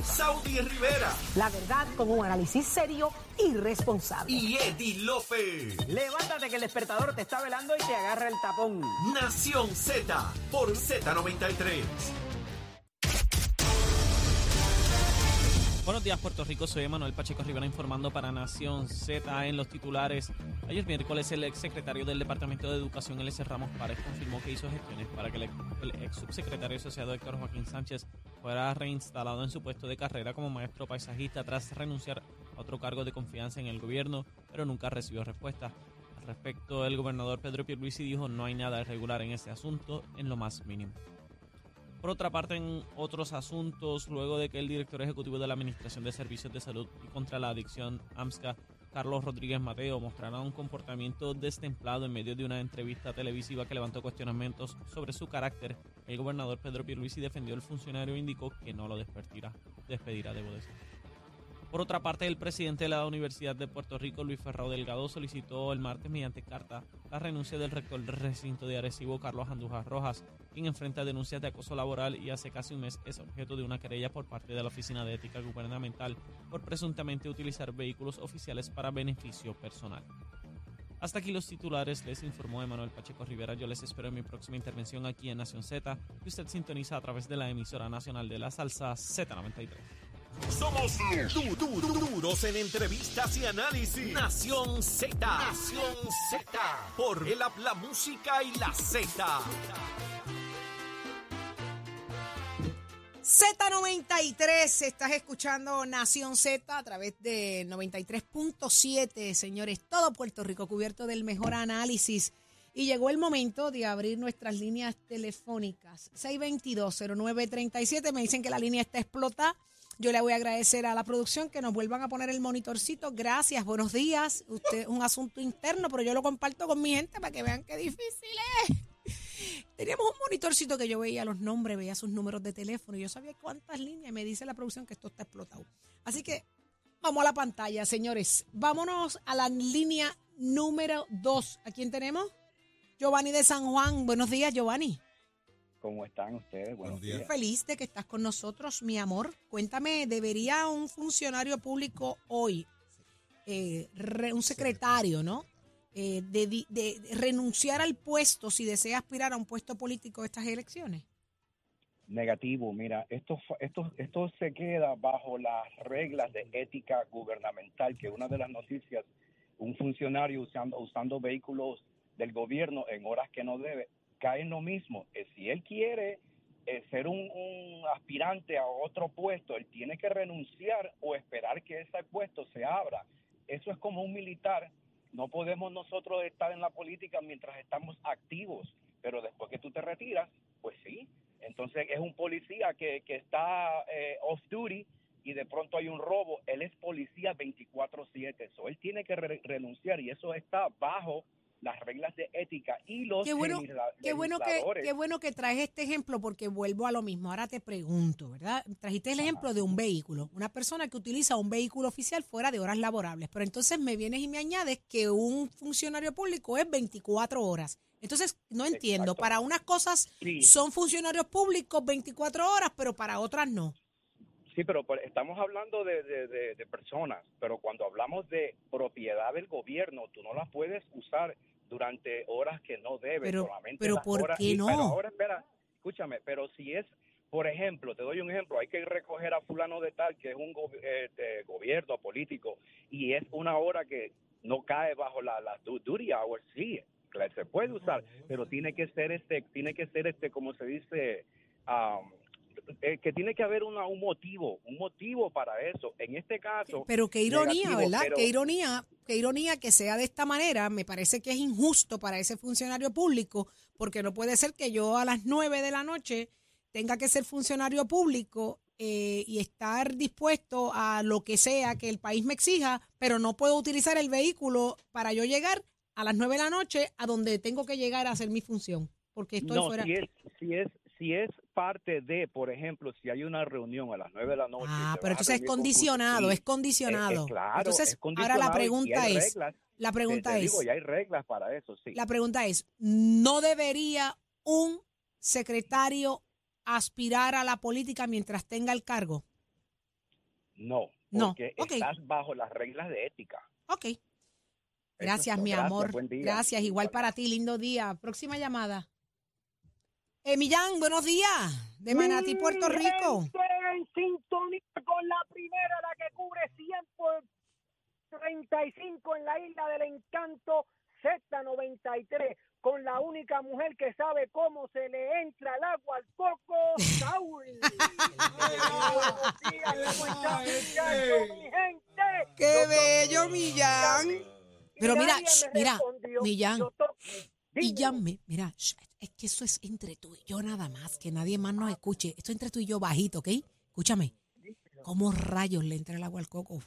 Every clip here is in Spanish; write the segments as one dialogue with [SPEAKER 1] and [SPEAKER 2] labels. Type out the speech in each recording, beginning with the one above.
[SPEAKER 1] Saudi Rivera
[SPEAKER 2] La verdad con un análisis serio y responsable.
[SPEAKER 1] y Eddie Lofe.
[SPEAKER 3] Levántate que el despertador te está velando y te agarra el tapón.
[SPEAKER 1] Nación Z por Z93.
[SPEAKER 4] Buenos días, Puerto Rico. Soy Manuel Pacheco Rivera informando para Nación Z en los titulares. Ayer miércoles, el exsecretario del Departamento de Educación, L.S. Ramos Párez, confirmó que hizo gestiones para que el ex subsecretario asociado Héctor Joaquín Sánchez fuera reinstalado en su puesto de carrera como maestro paisajista tras renunciar a otro cargo de confianza en el gobierno, pero nunca recibió respuesta. Al respecto, el gobernador Pedro Pierluisi dijo no hay nada irregular en este asunto en lo más mínimo. Por otra parte, en otros asuntos, luego de que el director ejecutivo de la Administración de Servicios de Salud y contra la Adicción, AMSCA, Carlos Rodríguez Mateo, mostrara un comportamiento destemplado en medio de una entrevista televisiva que levantó cuestionamientos sobre su carácter, el gobernador Pedro Pierluisi defendió al funcionario e indicó que no lo despedirá, despedirá, debo decir. Por otra parte, el presidente de la Universidad de Puerto Rico, Luis Ferrao Delgado, solicitó el martes mediante carta la renuncia del rector del recinto de Arecibo, Carlos Andújar Rojas, quien enfrenta denuncias de acoso laboral y hace casi un mes es objeto de una querella por parte de la Oficina de Ética Gubernamental por presuntamente utilizar vehículos oficiales para beneficio personal. Hasta aquí los titulares, les informó Emanuel Pacheco Rivera. Yo les espero en mi próxima intervención aquí en Nación Z, que usted sintoniza a través de la emisora nacional de la salsa Z93.
[SPEAKER 1] Somos du- du- du- duros en entrevistas y análisis. Nación Z. Nación Z. Por el la música y la Z.
[SPEAKER 5] Z93, estás escuchando Nación Z a través de 93.7, señores, todo Puerto Rico cubierto del mejor análisis. Y llegó el momento de abrir nuestras líneas telefónicas. 622-0937, me dicen que la línea está explotada. Yo le voy a agradecer a la producción que nos vuelvan a poner el monitorcito. Gracias, buenos días. Usted es un asunto interno, pero yo lo comparto con mi gente para que vean qué difícil es. Teníamos un monitorcito que yo veía los nombres, veía sus números de teléfono y yo sabía cuántas líneas y me dice la producción que esto está explotado. Así que vamos a la pantalla, señores. Vámonos a la línea número 2. ¿A quién tenemos? Giovanni de San Juan. Buenos días, Giovanni.
[SPEAKER 6] ¿Cómo están ustedes? Buenos, días.
[SPEAKER 5] Feliz de que estás con nosotros, mi amor. Cuéntame, ¿debería un funcionario público hoy, eh, re- un secretario, ¿no? Eh, de, di- de renunciar al puesto si desea aspirar a un puesto político de estas elecciones?
[SPEAKER 6] Negativo, mira, esto, esto, esto se queda bajo las reglas de ética gubernamental, que una de las noticias, un funcionario usando, usando vehículos del gobierno en horas que no debe, cae en lo mismo. Eh, si él quiere eh, ser un, un aspirante a otro puesto, él tiene que renunciar o esperar que ese puesto se abra. Eso es como un militar. No podemos nosotros estar en la política mientras estamos activos, pero después que tú te retiras, pues sí. Entonces es un policía que, que está eh, off duty y de pronto hay un robo. Él es policía 24/7, eso él tiene que re- renunciar y eso está bajo las reglas de ética y los
[SPEAKER 5] Qué bueno,
[SPEAKER 6] legisla-
[SPEAKER 5] qué bueno que, qué bueno que traes este ejemplo porque vuelvo a lo mismo. Ahora te pregunto, ¿verdad? Trajiste el ejemplo de un vehículo, una persona que utiliza un vehículo oficial fuera de horas laborables, pero entonces me vienes y me añades que un funcionario público es 24 horas. Entonces, no entiendo,
[SPEAKER 6] Exacto.
[SPEAKER 5] para unas cosas
[SPEAKER 6] Sí.
[SPEAKER 5] son funcionarios públicos 24 horas, pero para otras no.
[SPEAKER 6] Sí, pero por- estamos hablando de, de- de- de personas, pero cuando hablamos de propiedad del gobierno, tú no la puedes usar durante horas que no debes.
[SPEAKER 5] Pero-
[SPEAKER 6] solamente
[SPEAKER 5] pero
[SPEAKER 6] las
[SPEAKER 5] ¿por
[SPEAKER 6] horas-
[SPEAKER 5] qué
[SPEAKER 6] y-
[SPEAKER 5] no?
[SPEAKER 6] Pero ahora, espera, escúchame, pero si es, por ejemplo, te doy un ejemplo, hay que recoger a fulano de tal, que es un go- eh, de gobierno político, y es una hora que no cae bajo la, la du- duty hours, sí, se puede usar, pero tiene que ser este, tiene que ser este, como se dice, um, que tiene que haber una, un motivo, un motivo para eso. En este caso,
[SPEAKER 5] Pero qué ironía,
[SPEAKER 6] negativo,
[SPEAKER 5] ¿verdad?
[SPEAKER 6] pero-
[SPEAKER 5] Qué ironía, qué ironía que sea de esta manera. Me parece que es injusto para ese funcionario público, porque no puede ser que yo a las nueve de la noche tenga que ser funcionario público eh, y estar dispuesto a lo que sea que el país me exija, pero no puedo utilizar el vehículo para yo llegar a las nueve de la noche a donde tengo que llegar a hacer mi función, porque estoy
[SPEAKER 6] no,
[SPEAKER 5] fuera.
[SPEAKER 6] si es, si es, si es parte de, por ejemplo, si hay una reunión a las 9 de la noche.
[SPEAKER 5] Ah, pero entonces es condicionado, es condicionado.
[SPEAKER 6] eh, eh, claro,
[SPEAKER 5] entonces,
[SPEAKER 6] es
[SPEAKER 5] ahora la pregunta es,
[SPEAKER 6] reglas,
[SPEAKER 5] la pregunta es,
[SPEAKER 6] digo, y hay reglas para eso, sí.
[SPEAKER 5] La pregunta es, ¿no debería un secretario aspirar a la política mientras tenga el cargo?
[SPEAKER 6] No,
[SPEAKER 5] No,
[SPEAKER 6] porque
[SPEAKER 5] ok.
[SPEAKER 6] estás bajo las reglas de ética.
[SPEAKER 5] Ok. Gracias,
[SPEAKER 6] es
[SPEAKER 5] mi
[SPEAKER 6] Gracias,
[SPEAKER 5] amor. Gracias, igual para ti, lindo día. Próxima llamada. Eh, Millán, buenos días. De Manatí, Puerto Rico.
[SPEAKER 7] en sintonía con la primera, la que cubre 100 por 35 en la isla del encanto, Z93, con la única mujer que sabe cómo se le entra el agua al coco, Saúl.
[SPEAKER 5] ¡Qué bello, Millán! Pero mira, mira. Millán. Llame, mira, es que eso es entre tú y yo nada más, que nadie más nos escuche. Esto es entre tú y yo bajito, ¿ok? Escúchame. ¿Cómo rayos le entra el agua al coco?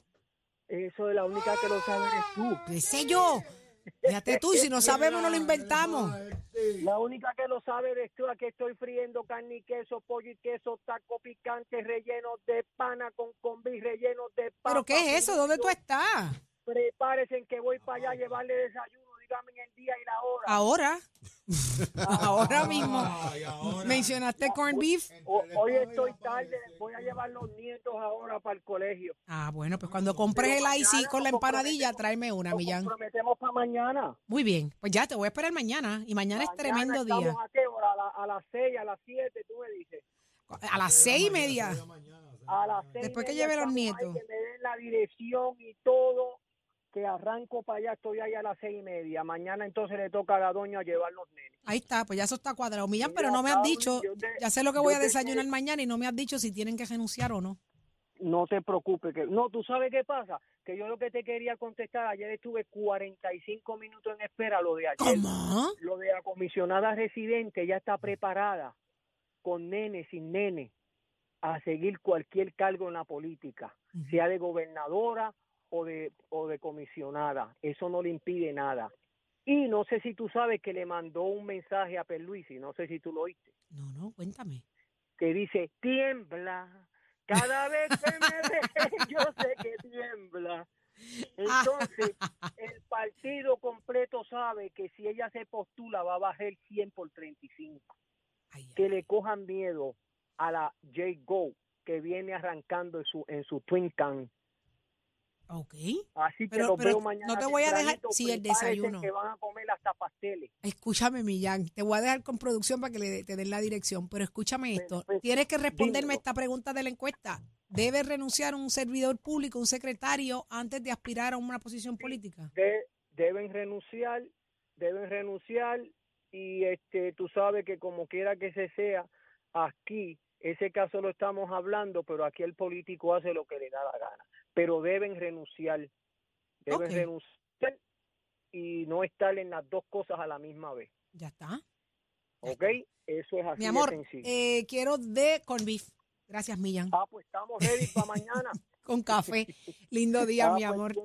[SPEAKER 7] Eso es la única que lo sabe eres tú.
[SPEAKER 5] ¿Qué sé yo? Fíjate tú, si no sabemos, no lo inventamos.
[SPEAKER 7] La única que lo sabe eres tú. Aquí estoy friendo carne y queso, pollo y queso, taco picante, rellenos de pana con combi, rellenos de papa.
[SPEAKER 5] ¿Pero qué es eso? ¿Dónde tú estás?
[SPEAKER 7] Prepárense en que voy para allá a llevarle desayuno. Dígame en el día y la hora.
[SPEAKER 5] Ahora. Ahora mismo. ¿Mencionaste corned beef?
[SPEAKER 7] O- hoy estoy tarde. Voy a llevar los nietos ahora para el colegio.
[SPEAKER 5] Ah, bueno, pues cuando compres el IC con la empanadilla, tráeme una,
[SPEAKER 7] Nos
[SPEAKER 5] Millán.
[SPEAKER 7] comprometemos para mañana.
[SPEAKER 5] Muy bien, pues ya te voy a esperar mañana. Y mañana es tremendo día.
[SPEAKER 7] ¿A qué hora? A, la- a las seis, a las siete, tú me dices.
[SPEAKER 5] A las seis y media.
[SPEAKER 7] A las seis y
[SPEAKER 5] Después que lleve los
[SPEAKER 7] ahí,
[SPEAKER 5] nietos.
[SPEAKER 7] que me den la dirección y todo, que arranco para allá, estoy ahí a las seis y media. Mañana entonces le toca a la doña llevar los nenes.
[SPEAKER 5] Ahí está, pues ya eso está cuadrado. Millán, pero no me has dicho,
[SPEAKER 7] te-
[SPEAKER 5] ya sé lo que voy a
[SPEAKER 7] te-
[SPEAKER 5] desayunar mañana y no me has dicho si tienen que renunciar o no.
[SPEAKER 7] No te preocupes. que No, tú sabes qué pasa. Que yo lo que te quería contestar, ayer estuve 45 minutos en espera, lo de ayer.
[SPEAKER 5] ¿Cómo?
[SPEAKER 7] Lo de la comisionada residente ya está preparada, con nene, sin nene, a seguir cualquier cargo en la política, sea de gobernadora o de, o de comisionada. Eso no le impide nada. Y no sé si tú sabes que le mandó un mensaje a Perluisi, no sé si tú lo oíste,
[SPEAKER 5] No, no, cuéntame.
[SPEAKER 7] que dice, tiembla. Cada vez que me ve, yo sé que tiembla. Entonces, el partido completo sabe que si ella se postula va a bajar 100 por 35.
[SPEAKER 5] Ay, ay,
[SPEAKER 7] Que le cojan miedo a la J. Go que viene arrancando en su, en su Twin Can.
[SPEAKER 5] Ok.
[SPEAKER 7] Así que
[SPEAKER 5] Pero-
[SPEAKER 7] los
[SPEAKER 5] pero
[SPEAKER 7] veo mañana.
[SPEAKER 5] no te voy a dejar- sí, el desayuno.
[SPEAKER 7] Que van a comer hasta pasteles.
[SPEAKER 5] Escúchame, Millán. Te voy a dejar con producción para que le, te den la dirección. Pero escúchame esto.
[SPEAKER 7] Perfecto.
[SPEAKER 5] Tienes que responderme
[SPEAKER 7] Dímelo.
[SPEAKER 5] esta pregunta de la encuesta. ¿Debe renunciar un servidor público, un secretario, antes de aspirar a una posición política?
[SPEAKER 7] De- deben renunciar, deben renunciar y este tú sabes que como quiera que se sea, aquí ese caso lo estamos hablando, pero aquí el político hace lo que le da la gana, pero deben renunciar, deben renunciar y no estar en las dos cosas a la misma vez,
[SPEAKER 5] Ya está. Ya
[SPEAKER 7] ¿ok? Eso es así
[SPEAKER 5] Mi amor,
[SPEAKER 7] de sencillo.
[SPEAKER 5] eh, quiero de corned beef. Gracias, Millán.
[SPEAKER 7] ah, pues estamos ready para mañana.
[SPEAKER 5] Con café. Lindo día,
[SPEAKER 7] Ah,
[SPEAKER 5] mi
[SPEAKER 7] pues,
[SPEAKER 5] amor.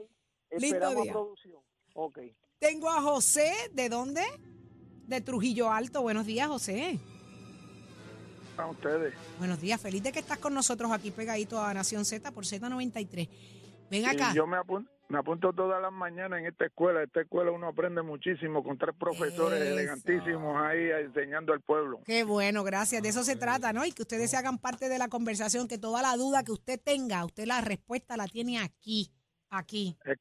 [SPEAKER 5] Lindo día.
[SPEAKER 7] producción. Ok.
[SPEAKER 5] Tengo a José. ¿De dónde? De Trujillo Alto. Buenos días, José.
[SPEAKER 8] A ustedes.
[SPEAKER 5] Buenos días. Feliz de que estás con nosotros aquí pegadito a Nación Z por Z93. Ven
[SPEAKER 8] Y
[SPEAKER 5] acá.
[SPEAKER 8] yo me apunto, me apunto todas las mañanas en esta escuela. Esta escuela uno aprende muchísimo con tres profesores
[SPEAKER 5] Eso.
[SPEAKER 8] elegantísimos ahí enseñando al pueblo.
[SPEAKER 5] Qué bueno, gracias. De eso se trata, ¿no? Y que ustedes se hagan parte de la conversación, que toda la duda que usted tenga, usted la respuesta la tiene aquí, aquí.
[SPEAKER 8] Es,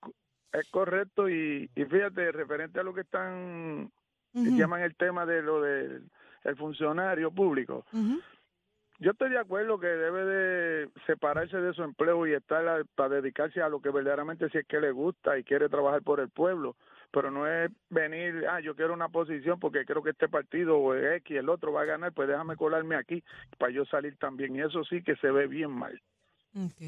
[SPEAKER 8] es correcto y, y fíjate, referente a lo que están,
[SPEAKER 5] Ujú,
[SPEAKER 8] llaman el tema de lo del el funcionario público. Yo estoy de acuerdo que debe de separarse de su empleo y estar a- para dedicarse a lo que verdaderamente sí es que le gusta y quiere trabajar por el pueblo, pero no es venir, ah, yo quiero una posición porque creo que este partido o el X, el otro va a ganar, pues déjame colarme aquí para yo salir también. Y eso sí que se ve bien mal.
[SPEAKER 5] Ok,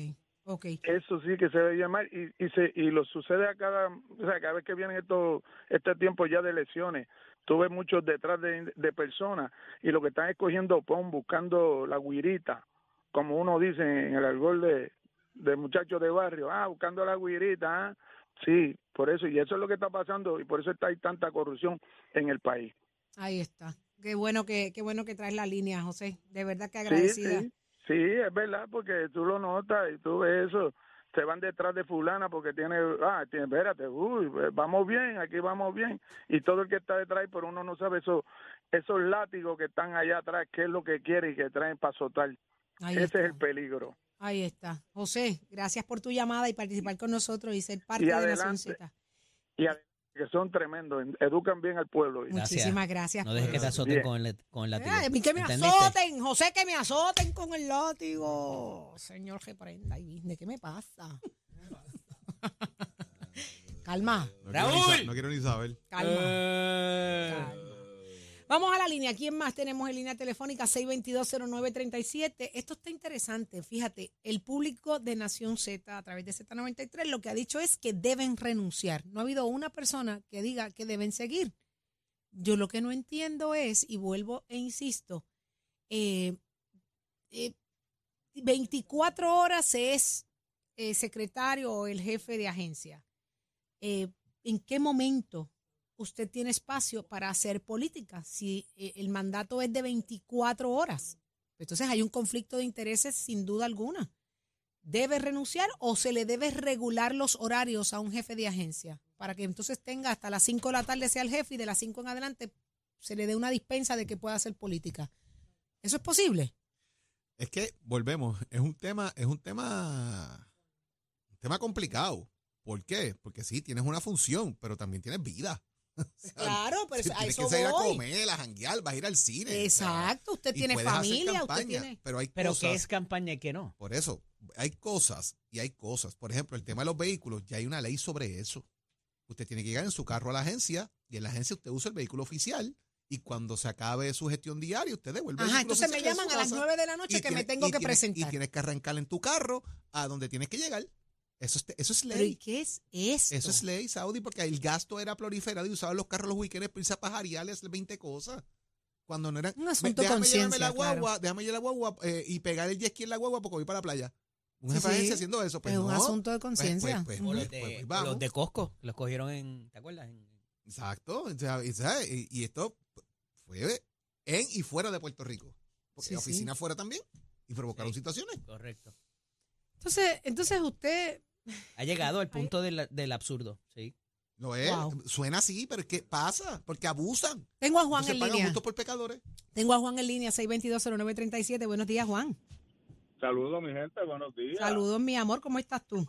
[SPEAKER 5] ok.
[SPEAKER 8] Eso sí que se ve bien mal y, y, se, y lo sucede a cada, o sea, cada vez que vienen estos, este tiempo ya de elecciones, tú ves muchos detrás de, de personas y lo que están escogiendo pon, buscando la guirita, como uno dice en el argol de, de muchachos de barrio, ah, buscando la guirita, ah, sí, por eso, y eso es lo que está pasando y por eso está hay tanta corrupción en el país.
[SPEAKER 5] Ahí está. Qué bueno que, qué bueno que traes la línea, José. De verdad que
[SPEAKER 8] Sí,
[SPEAKER 5] agradecida.
[SPEAKER 8] sí, sí, es verdad, porque tú lo notas y tú ves eso. Se van detrás de fulana porque tiene, ah, tiene, espérate, uy, vamos bien, aquí vamos bien. Y todo el que está detrás, pero uno no sabe eso, esos látigos que están allá atrás, qué es lo que quiere y que traen para azotar.
[SPEAKER 5] Ahí
[SPEAKER 8] Ese
[SPEAKER 5] está.
[SPEAKER 8] es el peligro.
[SPEAKER 5] Ahí está. José, gracias por tu llamada y participar con nosotros y ser parte
[SPEAKER 9] Y
[SPEAKER 5] de Nación
[SPEAKER 9] adelante.
[SPEAKER 5] Z.
[SPEAKER 9] Y a- que son tremendos, educan bien al pueblo.
[SPEAKER 10] Gracias.
[SPEAKER 5] Muchísimas gracias.
[SPEAKER 10] No dejes que te azoten
[SPEAKER 9] Bien.
[SPEAKER 10] con el, con el látigo.
[SPEAKER 5] A mí que me
[SPEAKER 10] ¿Entendiste?
[SPEAKER 5] azoten, José, que me azoten con el látigo. Señor, reprenda. Ay, ¿de qué me pasa? Calma,
[SPEAKER 11] No quiero, ni no quiero ni saber.
[SPEAKER 5] calma.
[SPEAKER 10] Eh.
[SPEAKER 5] calma. Vamos a la línea. ¿Quién más tenemos en línea telefónica? 6220937. Esto está interesante. Fíjate, el público de Nación Z a través de Z93 lo que ha dicho es que deben renunciar. No ha habido una persona que diga que deben seguir. Yo lo que no entiendo es, y vuelvo e insisto, eh, eh, 24 horas es eh, secretario o el jefe de agencia. Eh, ¿En qué momento usted tiene espacio para hacer política? Si eh, el mandato es de 24 horas, entonces hay un conflicto de intereses sin duda alguna. ¿Debe renunciar o se le debe regular los horarios a un jefe de agencia para que entonces tenga hasta las 5 de la tarde sea el jefe y de las 5 en adelante se le dé una dispensa de que pueda hacer política? ¿Eso es posible?
[SPEAKER 11] Es que volvemos, es un tema, es un tema, un tema complicado. ¿Por qué? Porque sí, tienes una función, pero también tienes vida. Sea,
[SPEAKER 5] Claro, pero
[SPEAKER 11] sí,
[SPEAKER 5] a
[SPEAKER 11] tienes
[SPEAKER 5] eso
[SPEAKER 11] que salir a comer, a janguear, vas a ir al cine.
[SPEAKER 5] Exacto, usted tiene familia, usted tiene...
[SPEAKER 11] Pero hay
[SPEAKER 10] Pero
[SPEAKER 11] cosas,
[SPEAKER 10] que es campaña y que no.
[SPEAKER 11] por eso, hay cosas y hay cosas. Por ejemplo, el tema de los vehículos, ya hay una ley sobre eso. Usted tiene que llegar en su carro a la agencia y en la agencia usted usa el vehículo oficial y cuando se acabe su gestión diaria usted devuelve el
[SPEAKER 5] Ajá,
[SPEAKER 11] vehículo
[SPEAKER 5] entonces me
[SPEAKER 11] oficial
[SPEAKER 5] llaman a las
[SPEAKER 11] casa
[SPEAKER 5] 9 de la noche que me tengo que
[SPEAKER 11] tienes-
[SPEAKER 5] presentar.
[SPEAKER 11] Y tienes que arrancar en tu carro a donde tienes que llegar. Eso es, eso es
[SPEAKER 5] Pero ¿y
[SPEAKER 11] ley.
[SPEAKER 5] qué es esto?
[SPEAKER 11] Eso es ley, Saudi, porque el gasto era proliferado y usaban los carros los weekends para irse a pajarear y hacer 20 cosas. Cuando no eran.
[SPEAKER 5] Un asunto de
[SPEAKER 11] déjame llevarme
[SPEAKER 5] conciencia,
[SPEAKER 11] la guagua,
[SPEAKER 5] claro.
[SPEAKER 11] déjame llevar la guagua eh, y pegar el jet ski en la guagua porque voy para la playa. Un
[SPEAKER 5] Sí,
[SPEAKER 11] jefe de
[SPEAKER 5] sí.
[SPEAKER 11] agencia haciendo eso. Pues
[SPEAKER 5] es un
[SPEAKER 11] no.
[SPEAKER 5] asunto de
[SPEAKER 11] Pues-
[SPEAKER 5] conciencia.
[SPEAKER 11] pues-
[SPEAKER 10] O
[SPEAKER 11] pues-
[SPEAKER 10] los
[SPEAKER 11] pues-
[SPEAKER 10] de,
[SPEAKER 11] pues
[SPEAKER 10] los de Costco, los cogieron en, ¿te acuerdas? En-
[SPEAKER 11] Exacto. y, ¿sabes? y- y esto fue en y fuera de Puerto Rico. Porque
[SPEAKER 5] Sí,
[SPEAKER 11] la
[SPEAKER 5] sí.
[SPEAKER 11] oficina fuera también y provocaron
[SPEAKER 10] Sí.
[SPEAKER 11] situaciones.
[SPEAKER 10] correcto.
[SPEAKER 5] Entonces, entonces usted,
[SPEAKER 10] Ha llegado al punto del, del absurdo, sí.
[SPEAKER 11] Lo es.
[SPEAKER 5] Wow.
[SPEAKER 11] Suena así, pero es que pasa, porque abusan.
[SPEAKER 5] tengo a Juan
[SPEAKER 11] Entonces
[SPEAKER 5] en
[SPEAKER 11] pagan
[SPEAKER 5] línea.
[SPEAKER 11] justos por pecadores.
[SPEAKER 5] Tengo a Juan en línea, 6220937. Buenos días, Juan.
[SPEAKER 9] Saludos, mi gente, buenos días.
[SPEAKER 5] Saludos, mi amor, ¿cómo estás tú?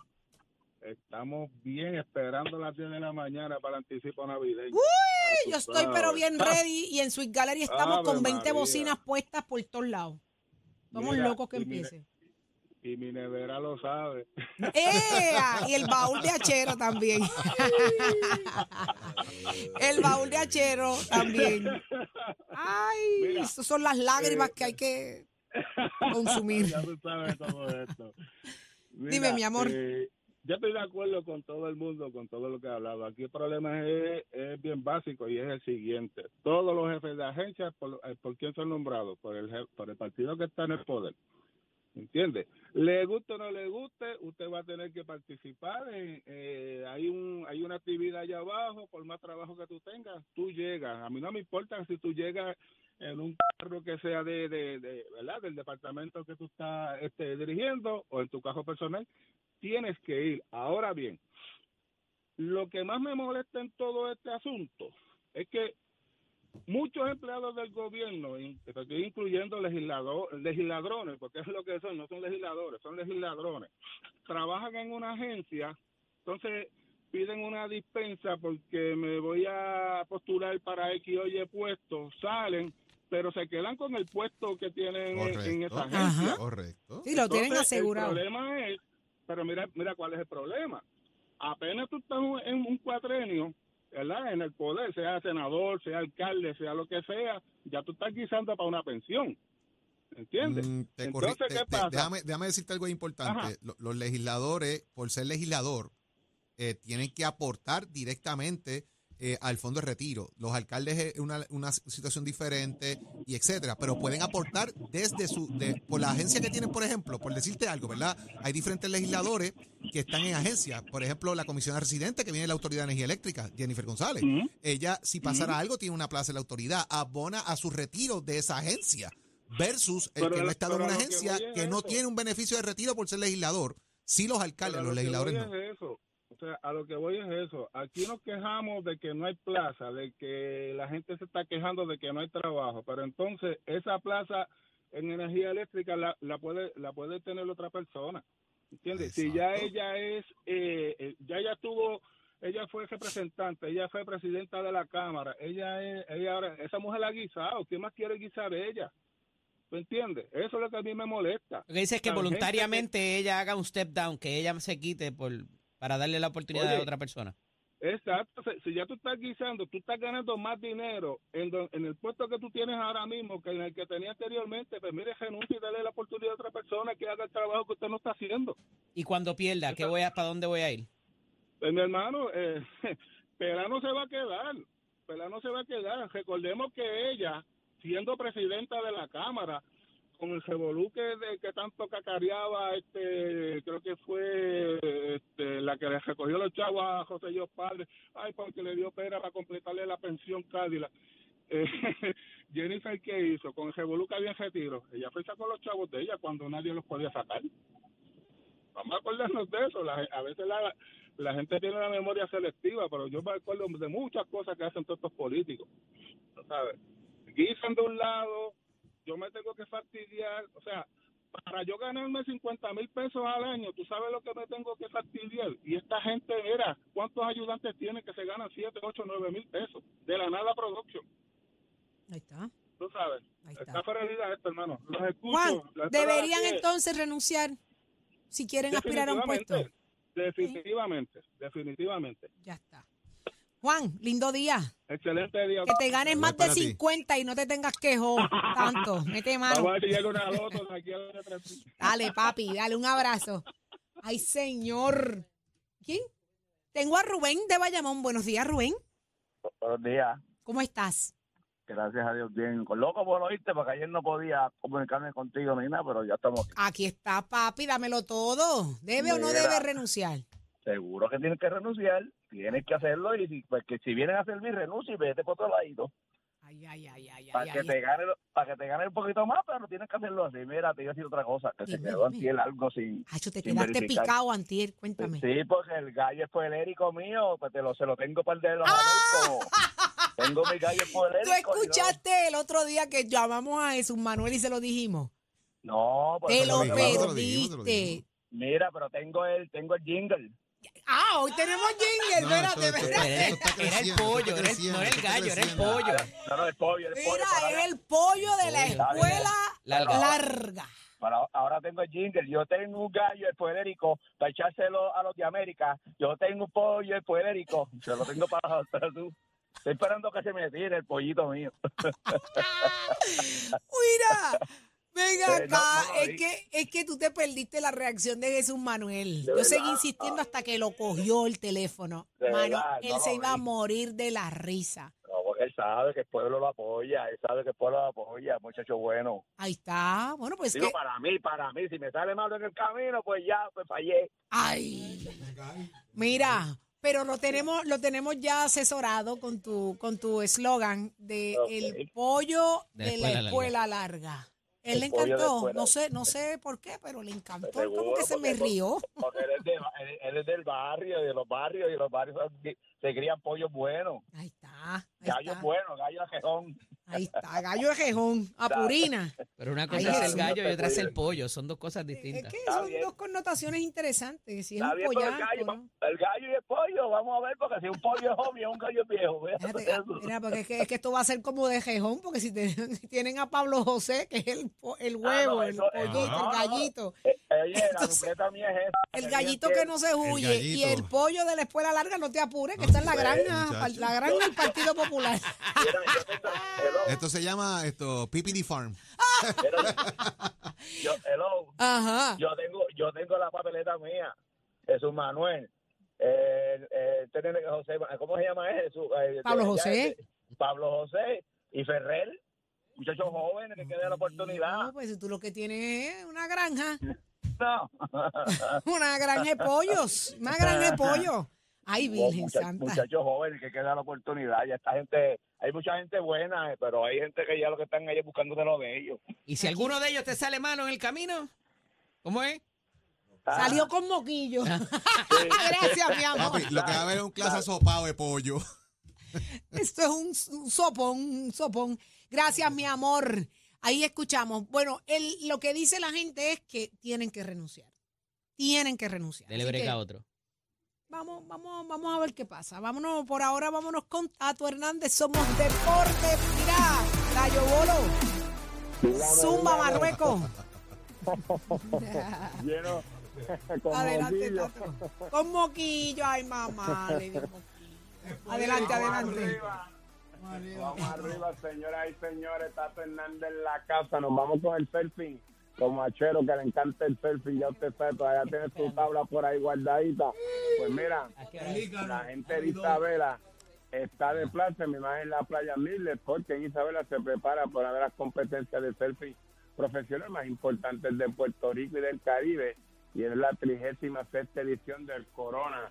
[SPEAKER 9] Estamos bien esperando las 10 de la mañana para el anticipo navideño.
[SPEAKER 5] Uy, yo estoy pero bien ready y en Sweet Gallery estamos
[SPEAKER 9] Ave
[SPEAKER 5] con 20
[SPEAKER 9] María.
[SPEAKER 5] bocinas puestas por todos lados. Estamos
[SPEAKER 9] Mira,
[SPEAKER 5] locos que
[SPEAKER 9] mire-
[SPEAKER 5] empiece.
[SPEAKER 9] Y mi nevera lo sabe.
[SPEAKER 5] ¡Ea! Y el baúl de achero también. el baúl de achero también. Ay,
[SPEAKER 9] Mira,
[SPEAKER 5] esas son las lágrimas
[SPEAKER 9] eh,
[SPEAKER 5] que hay que consumir.
[SPEAKER 9] ya tú sabes todo esto.
[SPEAKER 5] Dime, mi amor.
[SPEAKER 9] eh, yo estoy de acuerdo con todo el mundo, con todo lo que ha hablado. Aquí el problema es, es bien básico y es el siguiente. Todos los jefes de agencias, ¿por, eh, ¿por quién son nombrados? Por el, por el partido que está en el poder. ¿Entiende? Le guste o no le guste, usted va a tener que participar. En, eh, hay un hay una actividad allá abajo, por más trabajo que tú tengas, tú llegas. A mí no me importa si tú llegas en un carro que sea de, de, ¿verdad? del departamento que tú estás este, dirigiendo o en tu carro personal, tienes que ir. Ahora bien, lo que más me molesta en todo este asunto es que muchos empleados del gobierno, incluyendo legislador, legisladrones, porque es lo que son, no son legisladores, son legisladrones, trabajan en una agencia, entonces piden una dispensa porque me voy a postular para X o Y puesto, salen, pero se quedan con el puesto que tienen en, en esa agencia.
[SPEAKER 5] Ajá.
[SPEAKER 11] Correcto.
[SPEAKER 5] Sí, lo tienen
[SPEAKER 9] Entonces,
[SPEAKER 5] asegurado.
[SPEAKER 9] El problema es, pero mira, mira cuál es el problema. Apenas tú estás en un cuatrenio, ¿verdad? En el poder, sea senador, sea alcalde, sea lo que sea, ya tú estás guisando para una pensión. ¿Entiendes?
[SPEAKER 11] Mm, te
[SPEAKER 9] Entonces,
[SPEAKER 11] corri-
[SPEAKER 9] ¿qué
[SPEAKER 11] te-
[SPEAKER 9] pasa?
[SPEAKER 11] déjame, déjame decirte algo importante.
[SPEAKER 9] Ajá.
[SPEAKER 11] Lo- Los legisladores, por ser legislador, eh, tienen que aportar directamente eh, al fondo de retiro. Los alcaldes es una, una situación diferente y etcétera, pero pueden aportar desde su, de, por la agencia que tienen, por ejemplo, por decirte algo, ¿verdad? Hay diferentes legisladores que están en agencias. Por ejemplo, la comisión residente que viene de la Autoridad de Energía Eléctrica, Jennifer González. Ella, si pasara algo, tiene una plaza en la autoridad, abona a su retiro de esa agencia. Versus el
[SPEAKER 9] Pero
[SPEAKER 11] que no ha estado en una
[SPEAKER 9] que
[SPEAKER 11] agencia que no tiene un beneficio de retiro por ser legislador. Sí los alcaldes,
[SPEAKER 9] Pero
[SPEAKER 11] los legisladores no.
[SPEAKER 9] es eso. Sea, a lo que voy es eso. Aquí nos quejamos de que no hay plaza, de que la gente se está quejando de que no hay trabajo, pero entonces esa plaza en energía eléctrica la, la puede la puede tener otra persona. ¿Entiendes? Si ya ella es, eh, eh, ya ella tuvo, ella fue representante, ella fue presidenta de la Cámara, ella es, ella ahora, esa mujer ha guisado, ¿quién más quiere guisar ella? ¿tú entiendes? Eso es lo que a mí me molesta.
[SPEAKER 10] Lo que dice es que
[SPEAKER 9] La gente
[SPEAKER 10] voluntariamente ella haga un step down, que ella se quite por para darle la oportunidad a otra persona.
[SPEAKER 9] Exacto, si- si ya tú estás guisando, tú estás ganando más dinero en, do- en el puesto que tú tienes ahora mismo que en el que tenía anteriormente, pues mire, renuncia y dale la oportunidad a otra persona que haga el trabajo que usted no está haciendo.
[SPEAKER 10] Y cuando pierda, ¿qué voy a, ¿para dónde voy a ir?
[SPEAKER 9] Pues mi hermano, eh, Pelano se va a quedar, Pelano se va a quedar. Recordemos que ella, siendo presidenta de la Cámara, con el revolú que, de, que tanto cacareaba, este, creo que fue este, la que le recogió los chavos a José Yo Padre, ay, porque le dio pena para completarle la pensión Cádila. Eh, Jennifer, ¿qué hizo? Con el revolú que había en retiro, ella fue sacó los chavos de ella cuando nadie los podía sacar. Vamos a acordarnos de eso. La- a veces la, la gente tiene una memoria selectiva, pero yo me acuerdo de muchas cosas que hacen todos estos políticos. ¿tú ¿Sabes? Guisan de un lado, yo me tengo que fastidiar. O sea, para yo ganarme 50 mil pesos al año, tú sabes lo que me tengo que fastidiar. Y esta gente, era ¿cuántos ayudantes tienen que se ganan 7, 8, 9 mil pesos? De la nada production.
[SPEAKER 5] Ahí está.
[SPEAKER 9] Tú sabes.
[SPEAKER 5] Ahí está.
[SPEAKER 9] Está realidad esto, hermano. Los escucho.
[SPEAKER 5] Juan, deberían entonces renunciar si quieren aspirar a un puesto.
[SPEAKER 9] Definitivamente, definitivamente.
[SPEAKER 5] Ya está. Juan, lindo día.
[SPEAKER 9] Excelente día.
[SPEAKER 5] Que te ganes más de
[SPEAKER 11] para ti.
[SPEAKER 5] 50 y no te tengas quejo tanto. Mete
[SPEAKER 9] Vamos a
[SPEAKER 5] mano.
[SPEAKER 9] ver si llega una loto de aquí a la otra.
[SPEAKER 5] Dale, papi, dale un abrazo. Ay, señor. ¿Quién? Tengo a Rubén de Bayamón. Buenos días, Rubén.
[SPEAKER 12] Buenos días.
[SPEAKER 5] ¿Cómo estás?
[SPEAKER 12] Gracias a Dios, bien. Loco por oírte, porque ayer no podía comunicarme contigo ni nada, pero ya estamos aquí.
[SPEAKER 5] Aquí está, papi, dámelo todo. ¿Debe o no debe renunciar?
[SPEAKER 12] Seguro que tienes que renunciar, tienes que hacerlo y si, pues, que si vienen a servir, renuncia y vete por otro lado.
[SPEAKER 5] Ay, ay, ay, ay,
[SPEAKER 12] Para
[SPEAKER 5] ay,
[SPEAKER 12] que,
[SPEAKER 5] ay.
[SPEAKER 12] te gane, para que te gane un poquito más, pero tienes que hacerlo así. Mira, te iba a decir otra cosa, que se quedó antier algo sin...
[SPEAKER 5] Acho, te
[SPEAKER 12] sin
[SPEAKER 5] quedaste
[SPEAKER 12] verificar.
[SPEAKER 5] picado, Antier. Cuéntame.
[SPEAKER 12] Sí, porque el gallo poelérico mío, pues te lo, se lo tengo para el de los
[SPEAKER 5] ¡Ah!
[SPEAKER 12] Tengo mi gallo poelérico.
[SPEAKER 5] ¿Tú
[SPEAKER 12] y no-
[SPEAKER 5] escuchaste el otro día que llamamos a Jesús Manuel y se lo dijimos?
[SPEAKER 12] No, pues
[SPEAKER 5] Te lo
[SPEAKER 11] lo dijimos, se lo
[SPEAKER 5] perdiste.
[SPEAKER 12] Mira, pero tengo el, tengo el jingle.
[SPEAKER 5] Ah, hoy tenemos jingle.
[SPEAKER 11] No,
[SPEAKER 5] espérate, espérate.
[SPEAKER 10] Era el pollo, era el- no era el gallo, era el pollo.
[SPEAKER 12] No, no, el pollo, el pollo.
[SPEAKER 5] Mira, el pollo de la escuela
[SPEAKER 10] Larga.
[SPEAKER 5] larga.
[SPEAKER 12] Para- ahora tengo el jingle. Yo tengo un gallo, el poelérico, para echárselo a los de América. Yo tengo un pollo, el poelérico. Se lo tengo para, para tú. Estoy esperando que se me tire el pollito mío.
[SPEAKER 5] Mira, venga
[SPEAKER 12] Eh, no,
[SPEAKER 5] acá.
[SPEAKER 12] no
[SPEAKER 5] es, que, es que tú te perdiste la reacción de Jesús Manuel.
[SPEAKER 12] De
[SPEAKER 5] Yo seguí insistiendo hasta que lo cogió el teléfono. Mano,
[SPEAKER 12] verdad,
[SPEAKER 5] él
[SPEAKER 12] no
[SPEAKER 5] se iba a morir de la risa.
[SPEAKER 12] No, porque él sabe que el pueblo lo apoya. Él sabe que el pueblo lo apoya, muchacho bueno.
[SPEAKER 5] Ahí está. Bueno, pues
[SPEAKER 12] Digo,
[SPEAKER 5] que.
[SPEAKER 12] para mí, para mí. Si me sale malo en el camino, pues ya, pues fallé.
[SPEAKER 5] Ay. Mira, pero lo tenemos, lo tenemos ya asesorado con tu, con tu eslogan de el pollo
[SPEAKER 10] De la
[SPEAKER 5] de la
[SPEAKER 10] escuela
[SPEAKER 5] escuela larga. Él le encantó, no sé, no sé por qué, pero le encantó.
[SPEAKER 12] Seguro,
[SPEAKER 5] Como que se me rió.
[SPEAKER 12] Porque él es, de, él- él es del barrio, de los barrios, y los barrios son- se crían pollos buenos.
[SPEAKER 5] Ahí está, ahí
[SPEAKER 12] Gallos
[SPEAKER 5] está,
[SPEAKER 12] buenos, gallos ajejón.
[SPEAKER 5] Ahí está, gallo de jejón, a purina.
[SPEAKER 10] Pero una
[SPEAKER 5] Ahí
[SPEAKER 10] cosa es el gallo y otra es el pollo. Son dos cosas
[SPEAKER 5] Es
[SPEAKER 10] distintas.
[SPEAKER 5] que
[SPEAKER 12] Está
[SPEAKER 5] son dos connotaciones interesantes. Si es un
[SPEAKER 12] bien, pero el
[SPEAKER 5] pollaco,
[SPEAKER 12] gallo,
[SPEAKER 5] ¿no?
[SPEAKER 12] el gallo y el pollo, vamos a ver, porque si un pollo es joven, un gallo es viejo. fíjate eso.
[SPEAKER 5] mira, porque es que, es que esto va a ser como de jejón, porque si te- tienen a Pablo José, que es el, el huevo,
[SPEAKER 12] no,
[SPEAKER 5] el
[SPEAKER 12] eso-
[SPEAKER 5] pollito,
[SPEAKER 12] no,
[SPEAKER 5] el gallito,
[SPEAKER 12] Eh,
[SPEAKER 5] Entonces,
[SPEAKER 12] es esa.
[SPEAKER 5] el
[SPEAKER 12] que
[SPEAKER 5] gallito que no se huye y el pollo de la escuela larga, no te apures, que
[SPEAKER 11] No,
[SPEAKER 5] está en la granja, la granja del Partido Popular.
[SPEAKER 12] Mira,
[SPEAKER 11] Esto se llama esto PPD Farm.
[SPEAKER 12] yo, hello,
[SPEAKER 5] Ajá.
[SPEAKER 12] yo tengo, yo tengo la papeleta mía, Jesús Manuel, eh, eh, este José, ¿cómo se llama? Jesús? Eh,
[SPEAKER 5] Pablo
[SPEAKER 12] ya,
[SPEAKER 5] José.
[SPEAKER 12] Pablo José y Ferrer, muchachos jóvenes que queden la oportunidad.
[SPEAKER 5] No, pues tú lo que tienes es una granja,
[SPEAKER 12] No.
[SPEAKER 5] una granja de pollos, una granja de pollos. Ay, Virgen
[SPEAKER 12] Mucha-
[SPEAKER 5] Santa.
[SPEAKER 12] Muchachos jóvenes que queda la oportunidad. Ya esta gente, hay mucha gente buena, pero hay gente que ya lo que están ahí es buscándose lo de ellos.
[SPEAKER 10] Y si alguno de ellos te sale malo en el camino, ¿cómo es?
[SPEAKER 12] Ah,
[SPEAKER 5] Salió con moquillo. Gracias, mi amor.
[SPEAKER 11] Papi, lo que va a haber es un clase asopado de pollo.
[SPEAKER 5] Esto es un, un sopón, un sopón. Gracias, mi amor. Ahí escuchamos. Bueno, el, lo que dice la gente es que tienen que renunciar. Tienen que renunciar.
[SPEAKER 10] Dele
[SPEAKER 5] que
[SPEAKER 10] a otro.
[SPEAKER 5] Vamos, vamos, vamos a ver qué pasa. Vámonos, por ahora vámonos con Tato Hernández. Somos deporte. Mira, Gallo Bolo. Zumba Marruecos.
[SPEAKER 13] Lleno con
[SPEAKER 5] Adelante,
[SPEAKER 13] moquillo.
[SPEAKER 5] Tato. Con moquillo. Ay, mamá. le dio moquillo. Adelante,
[SPEAKER 13] Vamos
[SPEAKER 5] adelante.
[SPEAKER 13] arriba. Vamos arriba, señoras y señores. Tato Hernández en la casa. Nos vamos con el surfing. Como achero que le encanta el surfing, ya usted sabe, todavía tiene su tabla por ahí guardadita. Pues mira, la gente de Isabela está de plaza, me imagino en la playa Miller, porque en Isabela se prepara para una de las competencias de surfing profesional más importantes de Puerto Rico y del Caribe, y es la trigésima sexta edición del Corona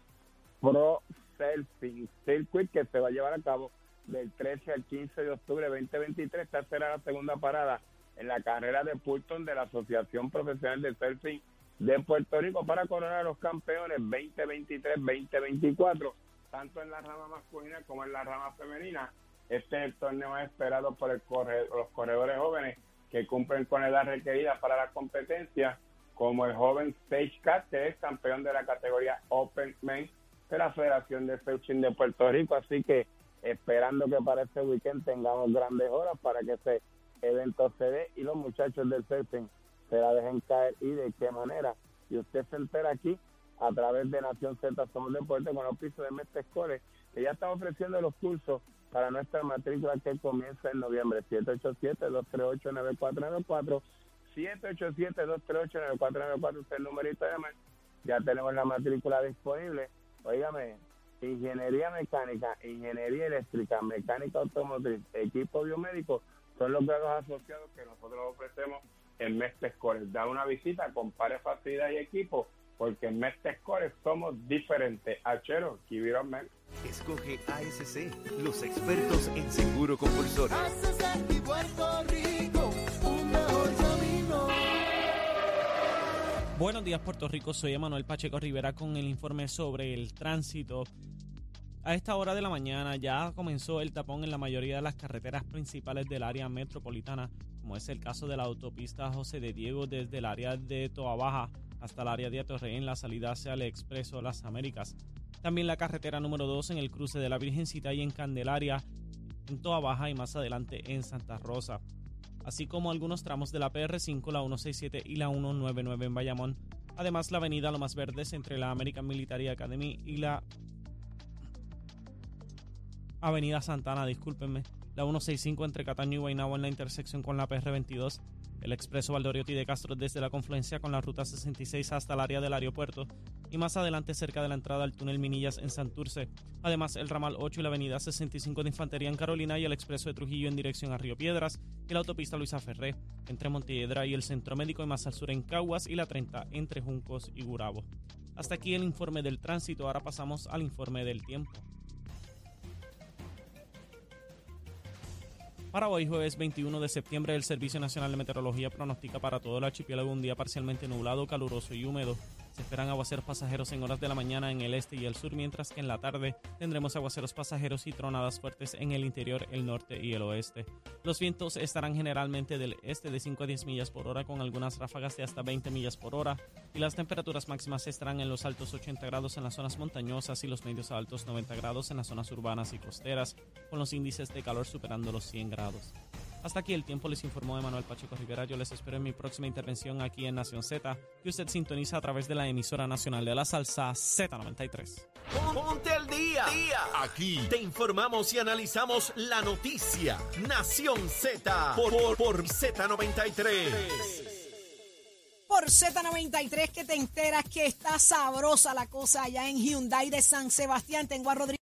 [SPEAKER 13] Pro Surfing Circuit que se va a llevar a cabo del 13 al 15 de octubre de 2023. Esta será la segunda parada en la carrera de Pulton de la Asociación Profesional de Surfing de Puerto Rico para coronar a los campeones 2023-2024, tanto en la rama masculina como en la rama femenina. Este es el torneo esperado por el los corredores jóvenes que cumplen con la edad requerida para la competencia, como el joven Sage Cat, que es campeón de la categoría Open Men de la Federación de Surfing de Puerto Rico. Así que esperando que para este weekend tengamos grandes horas para que ese evento se dé y los muchachos del surfing se la dejen caer y de qué manera. Y usted se entera aquí a través de Nación Z Somos Deporte con los pisos de Mestre Scores, que ya está ofreciendo los cursos para nuestra matrícula que comienza en noviembre. 787-238-9494. 787-238-9494 es el numerito de llamar. Ya tenemos la matrícula disponible. Óigame, ingeniería mecánica, ingeniería eléctrica, mecánica automotriz, equipo biomédico, son los grados asociados que nosotros ofrecemos en Mestre Scores. Da una visita, compare facilidad y equipo, porque en Mestre Scores somos diferentes. Achero, Kibiro Men.
[SPEAKER 1] Escoge ASC, los expertos en seguro compulsorio.
[SPEAKER 4] Buenos días, Puerto Rico. Soy Emanuel Pacheco Rivera con el informe sobre el tránsito. A esta hora de la mañana ya comenzó el tapón en la mayoría de las carreteras principales del área metropolitana, como es el caso de la autopista José de Diego desde el área de Toa Baja hasta el área de Atorrey la salida hacia el Expreso Las Américas. También la carretera número 2 en el cruce de la Virgencita y en Candelaria, en Toa Baja y más adelante en Santa Rosa así como algunos tramos de la PR5, la 167 y la 199 en Bayamón. Además, la avenida Lomas Verdes entre la American Military Academy y la Avenida Santana, discúlpenme, la 165 entre Cataño y Guaynabo en la intersección con la PR22, el expreso Valdoriotti de Castro desde la confluencia con la ruta 66 hasta el área del aeropuerto y más adelante cerca de la entrada al túnel Minillas en Santurce. Además, el ramal 8 y la avenida 65 de Infantería en Carolina y el expreso de Trujillo en dirección a Río Piedras y la autopista Luisa Ferré entre Montiedra y el Centro Médico y más al sur en Caguas y la 30 entre Juncos y Gurabo. Hasta aquí el informe del tránsito, ahora pasamos al informe del tiempo. Para hoy, jueves 21 de septiembre, el Servicio Nacional de Meteorología pronostica para todo el archipiélago un día parcialmente nublado, caluroso y húmedo. Se esperan aguaceros pasajeros en horas de la mañana en el este y el sur, mientras que en la tarde tendremos aguaceros pasajeros y tronadas fuertes en el interior, el norte y el oeste. Los vientos estarán generalmente del este de 5 a 10 millas por hora, con algunas ráfagas de hasta 20 millas por hora, y las temperaturas máximas estarán en los altos 80 grados en las zonas montañosas y los medios a altos 90 grados en las zonas urbanas y costeras, con los índices de calor superando los 100 grados. Hasta aquí el tiempo les informó Emanuel Pacheco Rivera. Yo les espero en mi próxima intervención aquí en Nación Z, que usted sintoniza a través de la emisora nacional de la salsa Z93.
[SPEAKER 1] Ponte al día. Aquí te informamos y analizamos la noticia. Nación Z por, por, por Z93.
[SPEAKER 5] Por Z93 que te enteras que está sabrosa la cosa allá en Hyundai de San Sebastián. Tengo a Rodrigo.